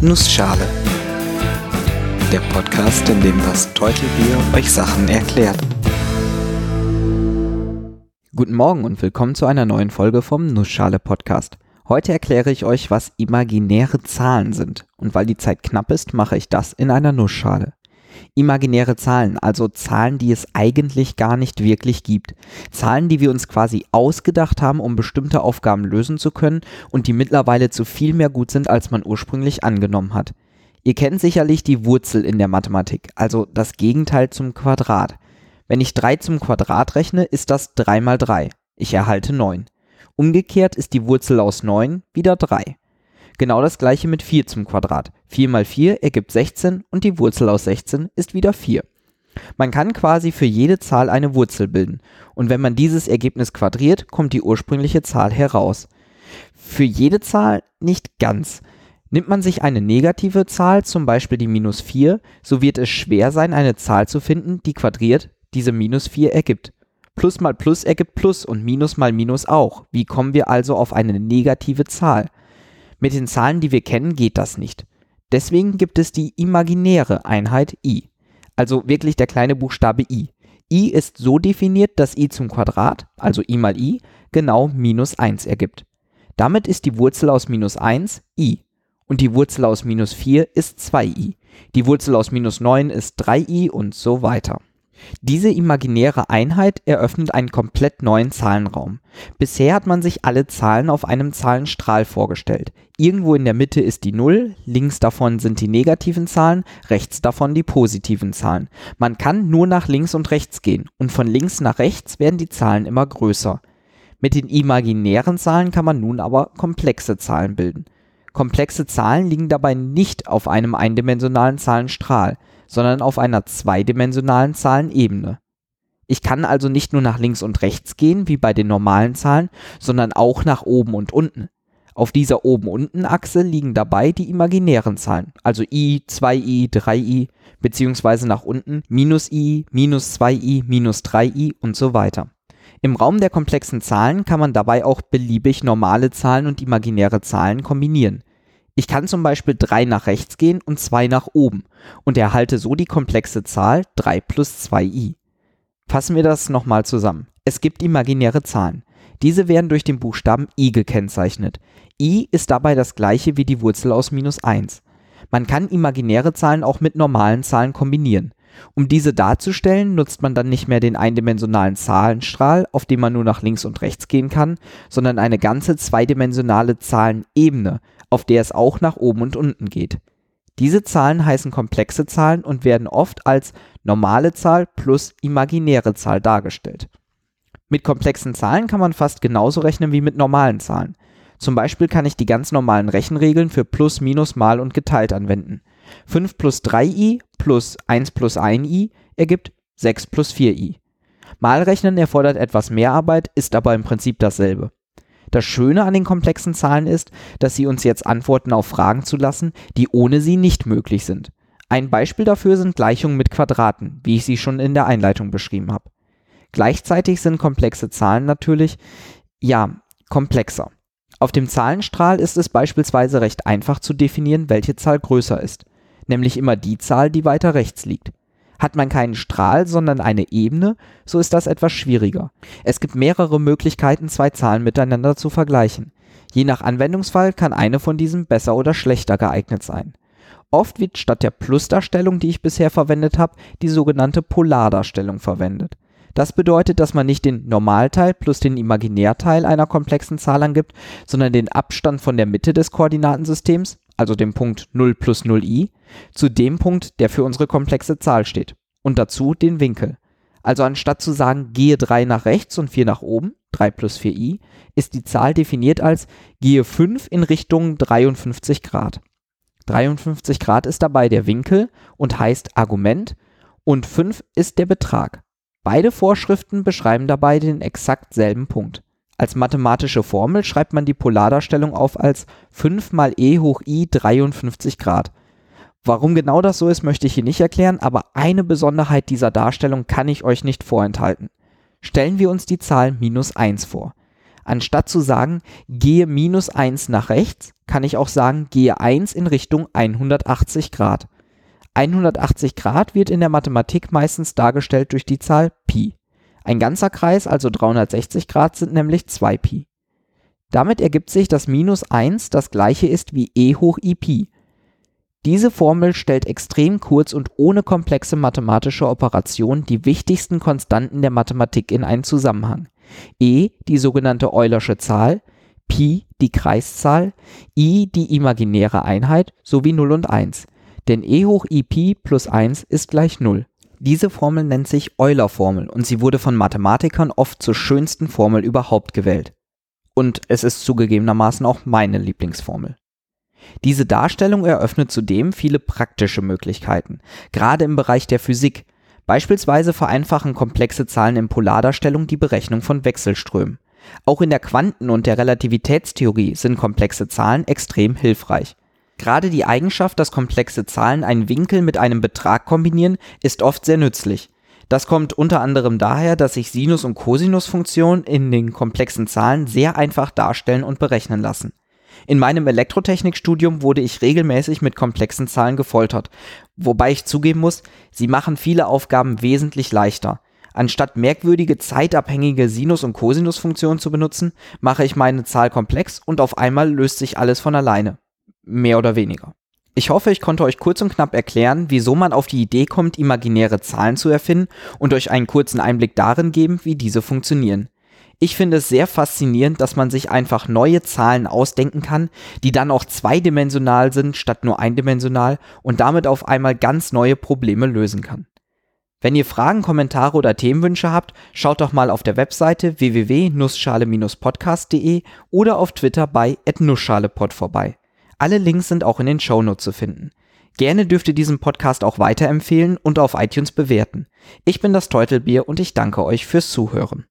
Nussschale. Der Podcast, in dem das Teutelbier euch Sachen erklärt. Guten Morgen und willkommen zu einer neuen Folge vom Nussschale Podcast. Heute erkläre ich euch, was imaginäre Zahlen sind. Und weil die Zeit knapp ist, mache ich das in einer Nussschale imaginäre Zahlen, also Zahlen, die es eigentlich gar nicht wirklich gibt. Zahlen, die wir uns quasi ausgedacht haben, um bestimmte Aufgaben lösen zu können und die mittlerweile zu viel mehr gut sind, als man ursprünglich angenommen hat. Ihr kennt sicherlich die Wurzel in der Mathematik, also das Gegenteil zum Quadrat. Wenn ich 3 zum Quadrat rechne, ist das 3 mal 3. Ich erhalte 9. Umgekehrt ist die Wurzel aus 9 wieder 3. Genau das gleiche mit 4 zum Quadrat. 4 mal 4 ergibt 16 und die Wurzel aus 16 ist wieder 4. Man kann quasi für jede Zahl eine Wurzel bilden und wenn man dieses Ergebnis quadriert, kommt die ursprüngliche Zahl heraus. Für jede Zahl nicht ganz. Nimmt man sich eine negative Zahl, zum Beispiel die minus 4, so wird es schwer sein, eine Zahl zu finden, die quadriert diese minus 4 ergibt. Plus mal Plus ergibt Plus und Minus mal Minus auch. Wie kommen wir also auf eine negative Zahl? Mit den Zahlen, die wir kennen, geht das nicht. Deswegen gibt es die imaginäre Einheit i, also wirklich der kleine Buchstabe i. i ist so definiert, dass i zum Quadrat, also i mal i, genau minus 1 ergibt. Damit ist die Wurzel aus minus 1 i und die Wurzel aus minus 4 ist 2i. Die Wurzel aus minus 9 ist 3i und so weiter. Diese imaginäre Einheit eröffnet einen komplett neuen Zahlenraum. Bisher hat man sich alle Zahlen auf einem Zahlenstrahl vorgestellt. Irgendwo in der Mitte ist die 0, links davon sind die negativen Zahlen, rechts davon die positiven Zahlen. Man kann nur nach links und rechts gehen und von links nach rechts werden die Zahlen immer größer. Mit den imaginären Zahlen kann man nun aber komplexe Zahlen bilden. Komplexe Zahlen liegen dabei nicht auf einem eindimensionalen Zahlenstrahl sondern auf einer zweidimensionalen Zahlenebene. Ich kann also nicht nur nach links und rechts gehen, wie bei den normalen Zahlen, sondern auch nach oben und unten. Auf dieser Oben-Unten-Achse liegen dabei die imaginären Zahlen, also i, 2i, 3i, beziehungsweise nach unten minus i, minus 2i, minus 3i und so weiter. Im Raum der komplexen Zahlen kann man dabei auch beliebig normale Zahlen und imaginäre Zahlen kombinieren. Ich kann zum Beispiel 3 nach rechts gehen und 2 nach oben und erhalte so die komplexe Zahl 3 plus 2i. Fassen wir das nochmal zusammen. Es gibt imaginäre Zahlen. Diese werden durch den Buchstaben i gekennzeichnet. i ist dabei das gleiche wie die Wurzel aus minus 1. Man kann imaginäre Zahlen auch mit normalen Zahlen kombinieren. Um diese darzustellen, nutzt man dann nicht mehr den eindimensionalen Zahlenstrahl, auf dem man nur nach links und rechts gehen kann, sondern eine ganze zweidimensionale Zahlenebene, auf der es auch nach oben und unten geht. Diese Zahlen heißen komplexe Zahlen und werden oft als normale Zahl plus imaginäre Zahl dargestellt. Mit komplexen Zahlen kann man fast genauso rechnen wie mit normalen Zahlen. Zum Beispiel kann ich die ganz normalen Rechenregeln für plus, minus, mal und geteilt anwenden. 5 plus 3i plus 1 plus 1i ergibt 6 plus 4i. Malrechnen erfordert etwas mehr Arbeit, ist aber im Prinzip dasselbe. Das Schöne an den komplexen Zahlen ist, dass sie uns jetzt Antworten auf Fragen zulassen, die ohne sie nicht möglich sind. Ein Beispiel dafür sind Gleichungen mit Quadraten, wie ich sie schon in der Einleitung beschrieben habe. Gleichzeitig sind komplexe Zahlen natürlich, ja, komplexer. Auf dem Zahlenstrahl ist es beispielsweise recht einfach zu definieren, welche Zahl größer ist, nämlich immer die Zahl, die weiter rechts liegt. Hat man keinen Strahl, sondern eine Ebene, so ist das etwas schwieriger. Es gibt mehrere Möglichkeiten, zwei Zahlen miteinander zu vergleichen. Je nach Anwendungsfall kann eine von diesen besser oder schlechter geeignet sein. Oft wird statt der Plusdarstellung, die ich bisher verwendet habe, die sogenannte Polardarstellung verwendet. Das bedeutet, dass man nicht den Normalteil plus den Imaginärteil einer komplexen Zahl angibt, sondern den Abstand von der Mitte des Koordinatensystems, also dem Punkt 0 plus 0i, zu dem Punkt, der für unsere komplexe Zahl steht. Und dazu den Winkel. Also anstatt zu sagen, gehe 3 nach rechts und 4 nach oben, 3 plus 4i, ist die Zahl definiert als gehe 5 in Richtung 53 Grad. 53 Grad ist dabei der Winkel und heißt Argument und 5 ist der Betrag. Beide Vorschriften beschreiben dabei den exakt selben Punkt. Als mathematische Formel schreibt man die Polardarstellung auf als 5 mal e hoch i 53 Grad. Warum genau das so ist, möchte ich hier nicht erklären, aber eine Besonderheit dieser Darstellung kann ich euch nicht vorenthalten. Stellen wir uns die Zahl minus 1 vor. Anstatt zu sagen, gehe minus 1 nach rechts, kann ich auch sagen, gehe 1 in Richtung 180 Grad. 180 Grad wird in der Mathematik meistens dargestellt durch die Zahl Pi. Ein ganzer Kreis, also 360 Grad, sind nämlich 2 Pi. Damit ergibt sich, dass minus 1 das gleiche ist wie e hoch i Pi. Diese Formel stellt extrem kurz und ohne komplexe mathematische Operationen die wichtigsten Konstanten der Mathematik in einen Zusammenhang. e die sogenannte Eulersche Zahl, Pi die Kreiszahl, i die imaginäre Einheit sowie 0 und 1. Denn e hoch i Pi plus 1 ist gleich 0. Diese Formel nennt sich Euler-Formel und sie wurde von Mathematikern oft zur schönsten Formel überhaupt gewählt. Und es ist zugegebenermaßen auch meine Lieblingsformel. Diese Darstellung eröffnet zudem viele praktische Möglichkeiten, gerade im Bereich der Physik. Beispielsweise vereinfachen komplexe Zahlen in Polardarstellung die Berechnung von Wechselströmen. Auch in der Quanten- und der Relativitätstheorie sind komplexe Zahlen extrem hilfreich. Gerade die Eigenschaft, dass komplexe Zahlen einen Winkel mit einem Betrag kombinieren, ist oft sehr nützlich. Das kommt unter anderem daher, dass sich Sinus- und Cosinusfunktionen in den komplexen Zahlen sehr einfach darstellen und berechnen lassen. In meinem Elektrotechnikstudium wurde ich regelmäßig mit komplexen Zahlen gefoltert, wobei ich zugeben muss, sie machen viele Aufgaben wesentlich leichter. Anstatt merkwürdige zeitabhängige Sinus- und Cosinusfunktionen zu benutzen, mache ich meine Zahl komplex und auf einmal löst sich alles von alleine. Mehr oder weniger. Ich hoffe, ich konnte euch kurz und knapp erklären, wieso man auf die Idee kommt, imaginäre Zahlen zu erfinden und euch einen kurzen Einblick darin geben, wie diese funktionieren. Ich finde es sehr faszinierend, dass man sich einfach neue Zahlen ausdenken kann, die dann auch zweidimensional sind statt nur eindimensional und damit auf einmal ganz neue Probleme lösen kann. Wenn ihr Fragen, Kommentare oder Themenwünsche habt, schaut doch mal auf der Webseite www.nussschale-podcast.de oder auf Twitter bei @nussschalepod vorbei. Alle Links sind auch in den Shownotes zu finden. Gerne dürft ihr diesen Podcast auch weiterempfehlen und auf iTunes bewerten. Ich bin das Teutelbier und ich danke euch fürs Zuhören.